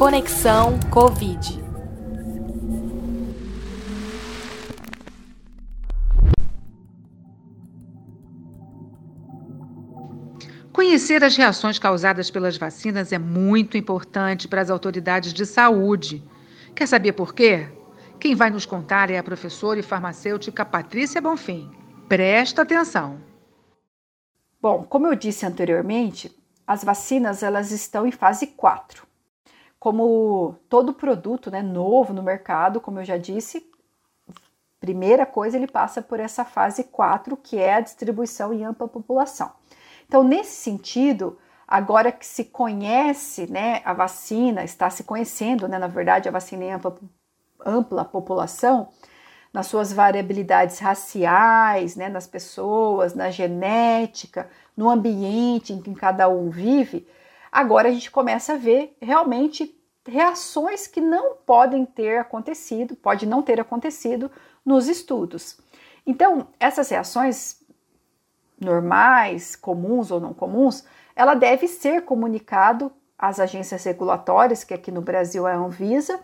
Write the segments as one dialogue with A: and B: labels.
A: Conexão Covid.
B: Conhecer as reações causadas pelas vacinas é muito importante para as autoridades de saúde. Quer saber por quê? Quem vai nos contar é a professora e farmacêutica Patrícia Bonfim. Presta atenção.
C: Bom, como eu disse anteriormente, as vacinas elas estão em fase 4. Como todo produto né, novo no mercado, como eu já disse, primeira coisa ele passa por essa fase 4, que é a distribuição em ampla população. Então, nesse sentido, agora que se conhece né, a vacina, está se conhecendo, né, na verdade, a vacina em ampla, ampla população, nas suas variabilidades raciais, né, nas pessoas, na genética, no ambiente em que cada um vive, agora a gente começa a ver realmente reações que não podem ter acontecido, pode não ter acontecido nos estudos. Então, essas reações normais, comuns ou não comuns, ela deve ser comunicado às agências regulatórias, que aqui no Brasil é a Anvisa,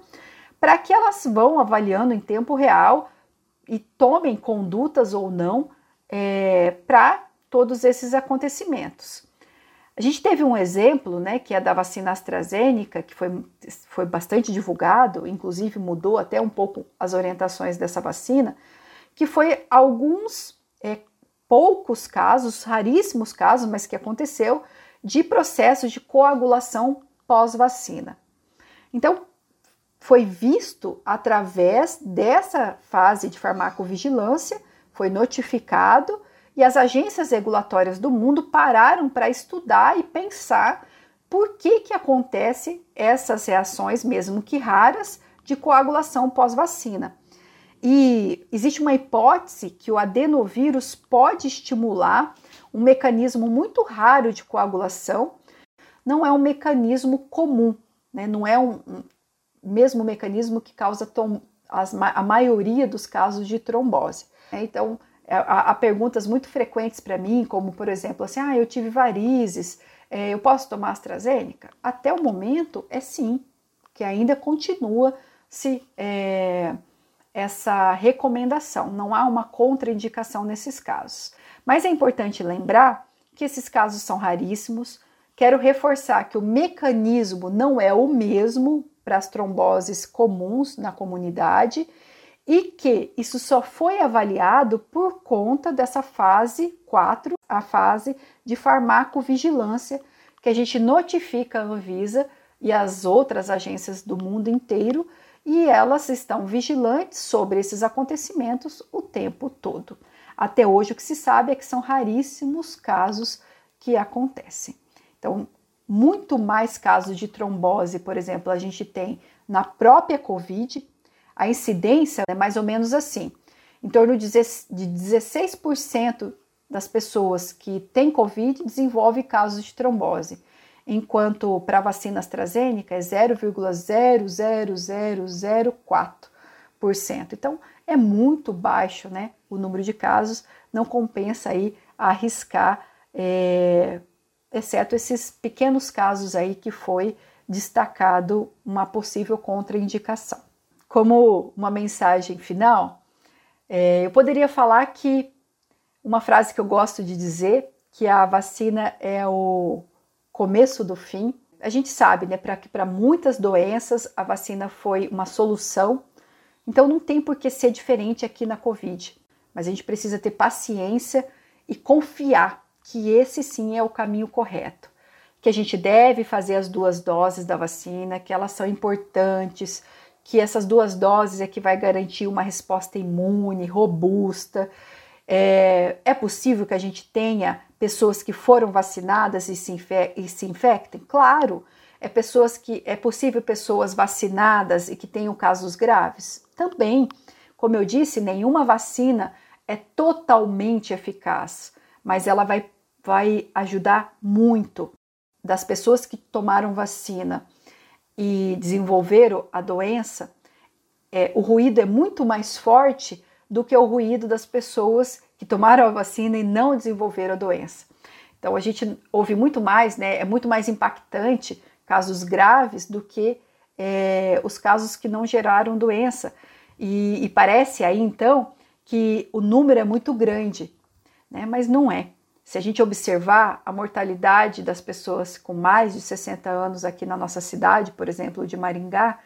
C: para que elas vão avaliando em tempo real e tomem condutas ou não é, para todos esses acontecimentos. A gente teve um exemplo, né, que é da vacina AstraZeneca, que foi, foi bastante divulgado, inclusive mudou até um pouco as orientações dessa vacina, que foi alguns é, poucos casos, raríssimos casos, mas que aconteceu, de processos de coagulação pós-vacina. Então, foi visto através dessa fase de farmacovigilância, foi notificado e as agências regulatórias do mundo pararam para estudar e pensar por que que acontece essas reações, mesmo que raras, de coagulação pós-vacina. E existe uma hipótese que o adenovírus pode estimular um mecanismo muito raro de coagulação, não é um mecanismo comum, né? não é um, um mesmo mecanismo que causa as, a maioria dos casos de trombose. Né? Então, há, há, perguntas muito frequentes para mim, como por exemplo, assim, ah, eu tive varizes, é, eu posso tomar AstraZeneca? Até o momento é sim, que ainda continua se é, essa recomendação, não há uma contraindicação nesses casos. Mas é importante lembrar que esses casos são raríssimos. Quero reforçar que o mecanismo não é o mesmo para as tromboses comuns na comunidade e que isso só foi avaliado por conta dessa fase 4, a fase de farmacovigilância, que a gente notifica a Anvisa e as outras agências do mundo inteiro e elas estão vigilantes sobre esses acontecimentos o tempo todo. Até hoje, o que se sabe é que são raríssimos casos que acontecem. Então, muito mais casos de trombose, por exemplo, a gente tem na própria Covid. A incidência é mais ou menos assim: em torno de 16% das pessoas que têm Covid desenvolvem casos de trombose enquanto para a vacina AstraZeneca é 0,00004%. Então é muito baixo, né? O número de casos não compensa aí arriscar, é, exceto esses pequenos casos aí que foi destacado uma possível contraindicação. Como uma mensagem final, é, eu poderia falar que uma frase que eu gosto de dizer que a vacina é o começo do fim. A gente sabe, né, que para muitas doenças a vacina foi uma solução, então não tem por que ser diferente aqui na Covid. Mas a gente precisa ter paciência e confiar que esse sim é o caminho correto. Que a gente deve fazer as duas doses da vacina, que elas são importantes, que essas duas doses é que vai garantir uma resposta imune, robusta. É, é possível que a gente tenha pessoas que foram vacinadas e se, e se infectem? Claro. É, pessoas que, é possível pessoas vacinadas e que tenham casos graves? Também. Como eu disse, nenhuma vacina é totalmente eficaz, mas ela vai, vai ajudar muito. Das pessoas que tomaram vacina e desenvolveram a doença, é, o ruído é muito mais forte do que o ruído das pessoas que tomaram a vacina e não desenvolveram a doença. Então a gente ouve muito mais, né? É muito mais impactante casos graves do que é, os casos que não geraram doença. E, e, parece aí então que o número é muito grande, né? mas não é. Se a gente observar a mortalidade das pessoas com mais de 60 anos aqui na nossa cidade, por exemplo, de Maringá,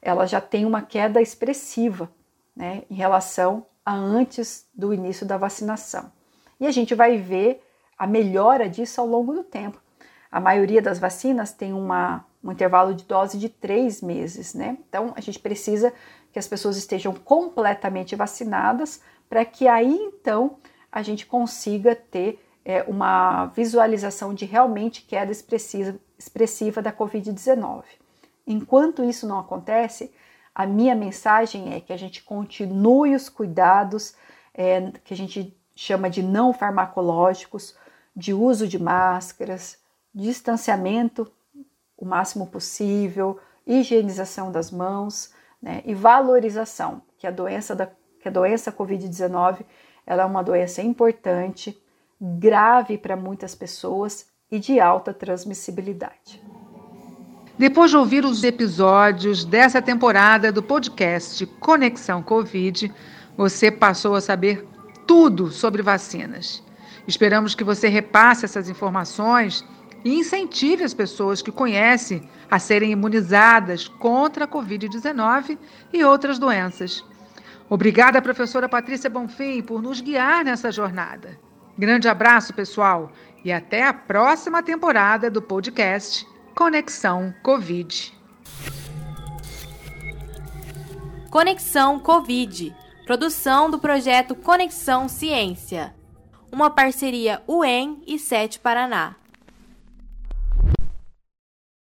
C: ela já tem uma queda expressiva né, em relação a antes do início da vacinação. E a gente vai ver a melhora disso ao longo do tempo. A maioria das vacinas tem uma, um intervalo de dose de três meses, né? Então a gente precisa que as pessoas estejam completamente vacinadas para que aí então a gente consiga ter é, uma visualização de realmente queda expressiva, expressiva da Covid-19. Enquanto isso não acontece, a minha mensagem é que a gente continue os cuidados é, que a gente chama de não farmacológicos, de uso de máscaras, distanciamento o máximo possível, higienização das mãos né, e valorização, que a doença da que a doença Covid-19 ela é uma doença importante, grave para muitas pessoas e de alta transmissibilidade.
B: Depois de ouvir os episódios dessa temporada do podcast Conexão Covid, você passou a saber tudo sobre vacinas. Esperamos que você repasse essas informações e incentive as pessoas que conhece a serem imunizadas contra a Covid-19 e outras doenças. Obrigada, professora Patrícia Bonfim, por nos guiar nessa jornada. Grande abraço, pessoal, e até a próxima temporada do podcast Conexão Covid.
A: Conexão Covid, produção do projeto Conexão Ciência, uma parceria UEM e SET Paraná.